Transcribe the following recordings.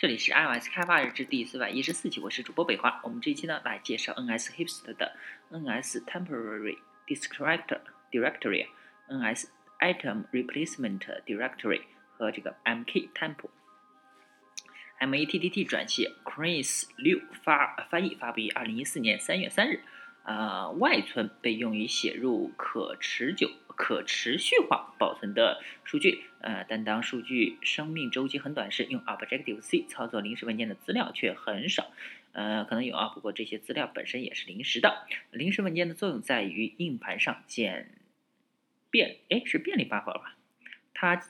这里是 iOS 开发日志第四百一十四期，我是主播北华。我们这一期呢来介绍 NS Hipster 的 NS Temporary Directory、Directory、NS Item Replacement Directory 和这个 MKTemp。MATTT 转写 Chris 六发翻译发布于二零一四年三月三日。啊，外存被用于写入可持久。可持续化保存的数据，呃，但当数据生命周期很短时，用 Objective C 操作临时文件的资料却很少，呃，可能有啊，不过这些资料本身也是临时的。临时文件的作用在于硬盘上简便，哎，是便利 buffer 吧？它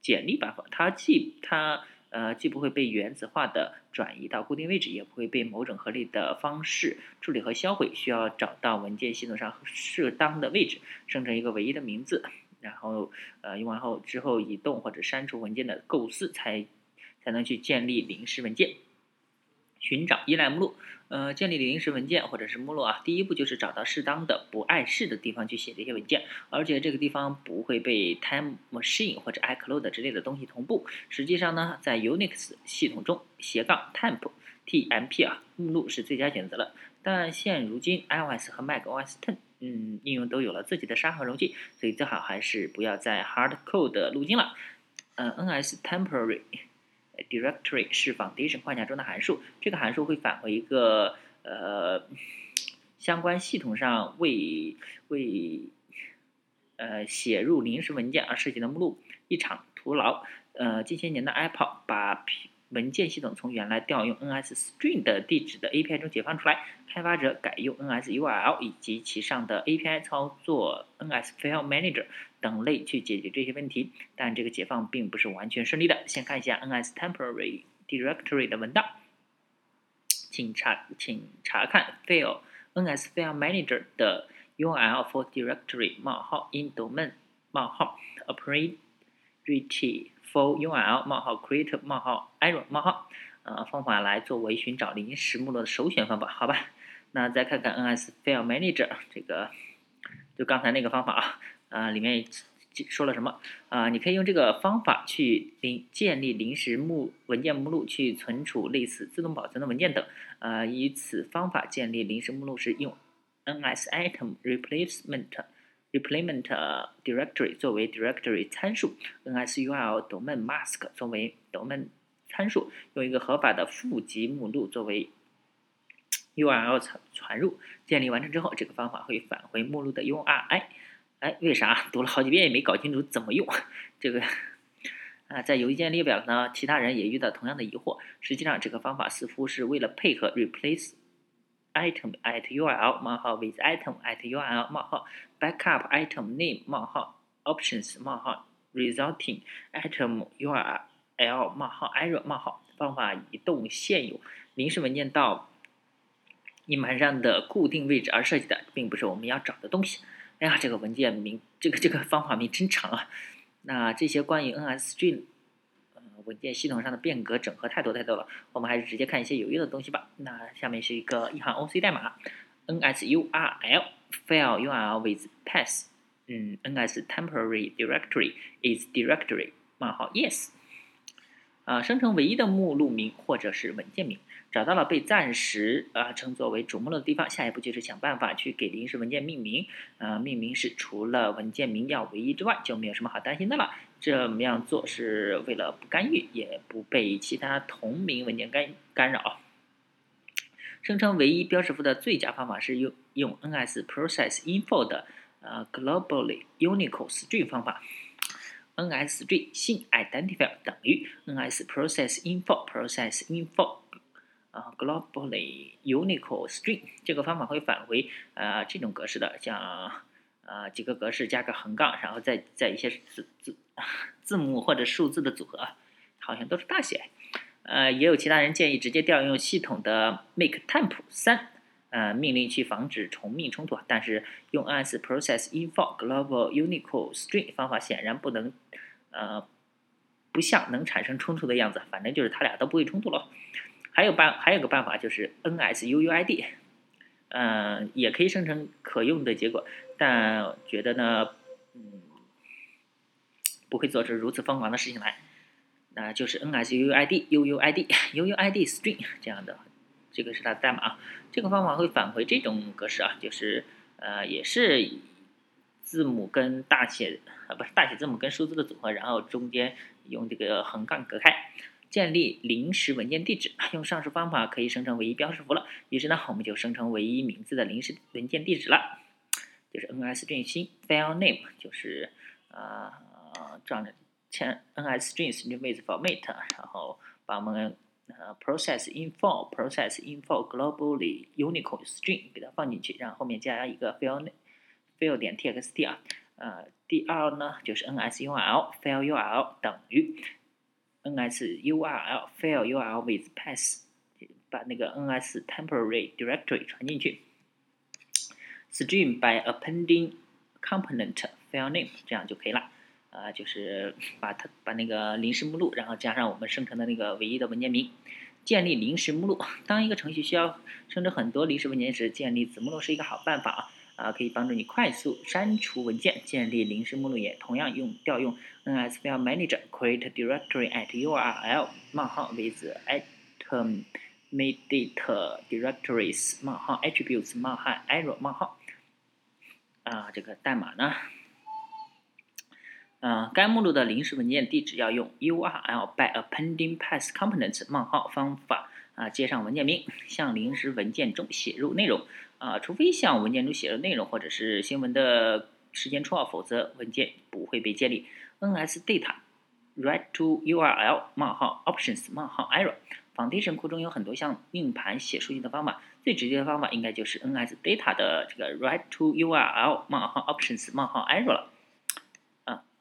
简历 buffer，它既它。呃，既不会被原子化的转移到固定位置，也不会被某种合理的方式处理和销毁。需要找到文件系统上适当的位置，生成一个唯一的名字，然后呃用完后之后移动或者删除文件的构思，才才能去建立临时文件。寻找依赖目录，呃，建立临时文件或者是目录啊，第一步就是找到适当的不碍事的地方去写这些文件，而且这个地方不会被 Time Machine 或者 iCloud 之类的东西同步。实际上呢，在 Unix 系统中，斜杠 temp tmp 啊目录是最佳选择了。但现如今 iOS 和 macOS 10嗯应用都有了自己的沙盒容器，所以最好还是不要再 hardcode 路径了。嗯，NS Temporary。Directory 是 Foundation 框架中的函数，这个函数会返回一个呃相关系统上为为呃写入临时文件而设计的目录，一场徒劳。呃，近些年的 Apple 把文件系统从原来调用 NSString 的地址的 API 中解放出来，开发者改用 NSURL 以及其上的 API 操作 NSFileManager。等类去解决这些问题，但这个解放并不是完全顺利的。先看一下 NS Temporary Directory 的文档，请查请查看 File NS File Manager 的 URL for Directory 冒号 in domain 冒号 Operator for URL 冒号 Create 冒号 Error 冒号呃方法来作为寻找临时目录的首选方法，好吧？那再看看 NS File Manager 这个，就刚才那个方法啊。啊，里面说了什么啊？你可以用这个方法去临建立临时目文件目录，去存储类似自动保存的文件等。呃，以此方法建立临时目录时，用 NS Item Replacement Replacement Directory 作为 Directory 参数，NSURL Domain Mask 作为 Domain 参数，用一个合法的负极目录作为 URL 传传入。建立完成之后，这个方法会返回目录的 URI。哎，为啥 读了好几遍也没搞清楚怎么用？这个啊，在邮件列表呢，其他人也遇到同样的疑惑。实际上，这个方法似乎是为了配合 replace item at URL 冒号 with item at URL 冒号 backup item name 冒号 options 冒号 resulting item URL 冒号 error 冒号方法移动现有临时文件到硬盘上的固定位置而设计的，并不是我们要找的东西。哎呀，这个文件名，这个这个方法名真长啊！那这些关于 NSString 呃文件系统上的变革整合太多太多了，我们还是直接看一些有用的东西吧。那下面是一个一行 OC 代码：NSURL file URL with path，嗯，NS temporary directory is directory 冒号 yes，啊，生成唯一的目录名或者是文件名。找到了被暂时啊称作为主目录的地方，下一步就是想办法去给临时文件命名。呃，命名时除了文件名要唯一之外，就没有什么好担心的了。这么样做是为了不干预，也不被其他同名文件干干扰。生成唯一标识符的最佳方法是用用 NS Process Info 的呃 Globally Unique String 方法。NS String 性 Identifier 等于 NS Process Info Process Info。啊，globally unique string 这个方法会返回啊这种格式的，像啊几个格式加个横杠，然后再再一些字字字母或者数字的组合，好像都是大写。呃，也有其他人建议直接调用系统的 make temp 三呃命令去防止重命冲突，但是用 NS process info global unique string 方法显然不能呃不像能产生冲突的样子，反正就是它俩都不会冲突了。还有办还有个办法就是 NSUUID，嗯，也可以生成可用的结果，但觉得呢，嗯，不会做出如此疯狂的事情来。那就是 NSUUID UUID UUID string 这样的，这个是它的代码啊。这个方法会返回这种格式啊，就是呃也是字母跟大写啊不是大写字母跟数字的组合，然后中间用这个横杠隔开，建立临时文件地址。用上述方法可以生成唯一标识符了。于是呢，我们就生成唯一名字的临时文件地址了，就是 NSString file name，就是呃这样的。前 NSString with format，然后把我们呃 process info process info globally Unicode string 给它放进去，然后后面加一个 file file 点 txt 啊，呃，第二呢就是 NSURL file URL 等于 NSURL file URL with path，把那个 NS temporary directory 传进去，string by appending component file name，这样就可以了。 啊，就是 把它把那个临时目录，然后加上我们生成的那个唯一的文件名，建立临时目录。当一个程序需要生成很多临时文件时，建立子目录是一个好办法啊，啊，可以帮助你快速删除文件。建立临时目录也同样用调用 NS File Manager create directory at URL 冒号 with item immediate directories 冒号 attributes 冒号 error 冒号啊，这个代码呢？嗯，该目录的临时文件地址要用 URL by appending path components 冒号方法啊，接上文件名，向临时文件中写入内容啊，除非向文件中写入内容或者是新闻的时间戳，否则文件不会被建立。NS data write to URL 冒号 options 冒号 error Foundation 库中有很多像硬盘写数据的方法，最直接的方法应该就是 NS data 的这个 write to URL 冒号 options 冒号 error 了。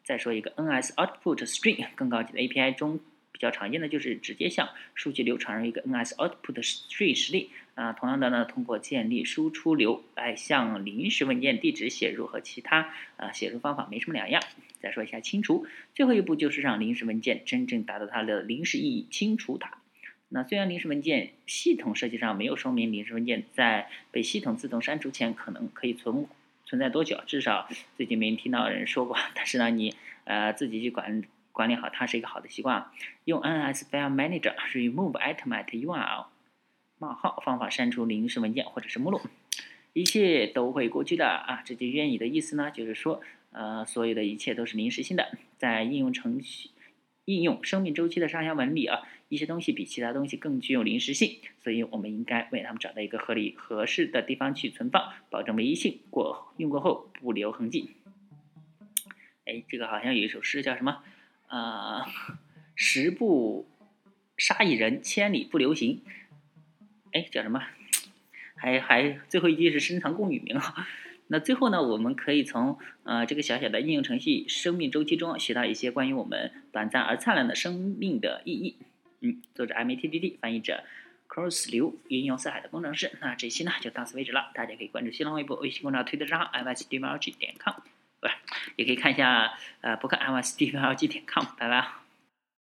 再说一个 NS Output String，更高级的 API 中比较常见的就是直接向数据流传入一个 NS Output String 实例啊。同样的呢，通过建立输出流来向临时文件地址写入，和其他啊写入方法没什么两样。再说一下清除，最后一步就是让临时文件真正达到它的临时意义，清除它。那虽然临时文件系统设计上没有说明临时文件在被系统自动删除前可能可以存。存在多久？至少最近没听到人说过。但是呢，你呃自己去管管理好它是一个好的习惯。用 NS File Manager remove item at URL 冒号方法删除临时文件或者是目录，一切都会过去的啊。这句谚语的意思呢，就是说呃所有的一切都是临时性的，在应用程序。应用生命周期的上下文里啊，一些东西比其他东西更具有临时性，所以我们应该为它们找到一个合理合适的地方去存放，保证唯一性，过用过后不留痕迹。哎，这个好像有一首诗叫什么？啊，十步杀一人，千里不留行。哎，叫什么？还还最后一句是深藏功与名啊。那最后呢，我们可以从呃这个小小的应用程序生命周期中学到一些关于我们短暂而灿烂的生命的意义。嗯，作者 M A T D D，翻译者 Cross 刘，云游四海的工程师。那这期呢就到此为止了，大家可以关注新浪微博、微信公众号、推特账号 MSDMLG 点 com，不是，也可以看一下呃博客 MSDMLG 点 com，拜拜。